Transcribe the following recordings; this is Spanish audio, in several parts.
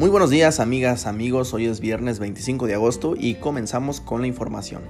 Muy buenos días amigas, amigos, hoy es viernes 25 de agosto y comenzamos con la información.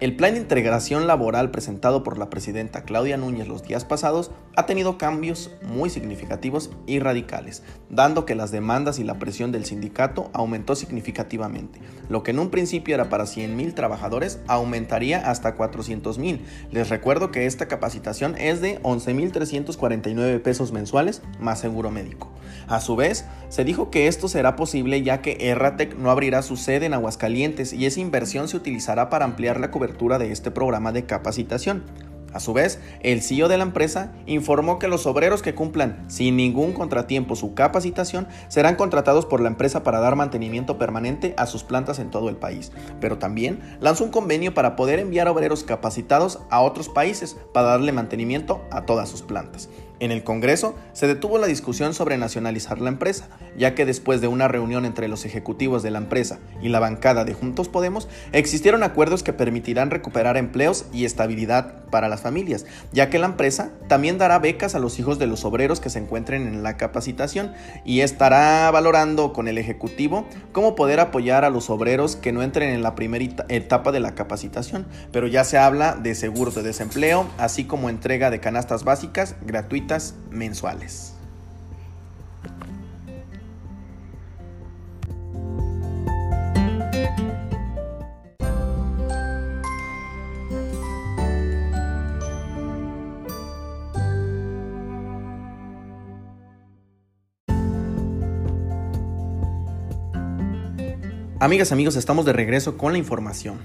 El plan de integración laboral presentado por la presidenta Claudia Núñez los días pasados ha tenido cambios muy significativos y radicales, dando que las demandas y la presión del sindicato aumentó significativamente. Lo que en un principio era para 100.000 trabajadores aumentaría hasta 400.000. Les recuerdo que esta capacitación es de 11.349 pesos mensuales más seguro médico. A su vez, se dijo que esto será posible ya que Erratec no abrirá su sede en Aguascalientes y esa inversión se utilizará para ampliar la cobertura de este programa de capacitación. A su vez, el CEO de la empresa informó que los obreros que cumplan sin ningún contratiempo su capacitación serán contratados por la empresa para dar mantenimiento permanente a sus plantas en todo el país, pero también lanzó un convenio para poder enviar obreros capacitados a otros países para darle mantenimiento a todas sus plantas. En el Congreso se detuvo la discusión sobre nacionalizar la empresa, ya que después de una reunión entre los ejecutivos de la empresa y la bancada de Juntos Podemos, existieron acuerdos que permitirán recuperar empleos y estabilidad para las familias, ya que la empresa también dará becas a los hijos de los obreros que se encuentren en la capacitación y estará valorando con el Ejecutivo cómo poder apoyar a los obreros que no entren en la primera etapa de la capacitación, pero ya se habla de seguros de desempleo, así como entrega de canastas básicas gratuitas mensuales. Amigas, amigos, estamos de regreso con la información.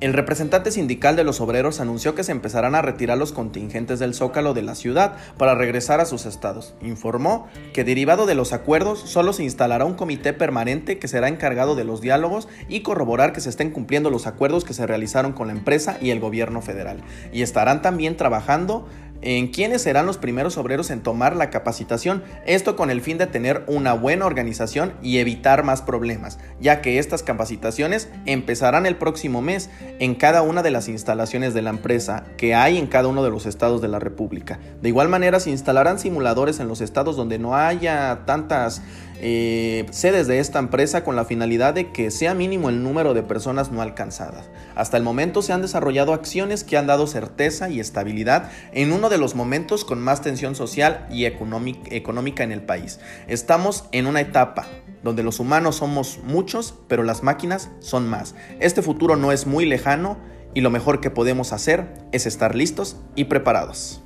El representante sindical de los obreros anunció que se empezarán a retirar los contingentes del zócalo de la ciudad para regresar a sus estados. Informó que derivado de los acuerdos solo se instalará un comité permanente que será encargado de los diálogos y corroborar que se estén cumpliendo los acuerdos que se realizaron con la empresa y el gobierno federal. Y estarán también trabajando en quiénes serán los primeros obreros en tomar la capacitación, esto con el fin de tener una buena organización y evitar más problemas, ya que estas capacitaciones empezarán el próximo mes en cada una de las instalaciones de la empresa que hay en cada uno de los estados de la República. De igual manera se instalarán simuladores en los estados donde no haya tantas eh, sedes de esta empresa con la finalidad de que sea mínimo el número de personas no alcanzadas. Hasta el momento se han desarrollado acciones que han dado certeza y estabilidad en uno de los momentos con más tensión social y económica en el país. Estamos en una etapa donde los humanos somos muchos, pero las máquinas son más. Este futuro no es muy lejano y lo mejor que podemos hacer es estar listos y preparados.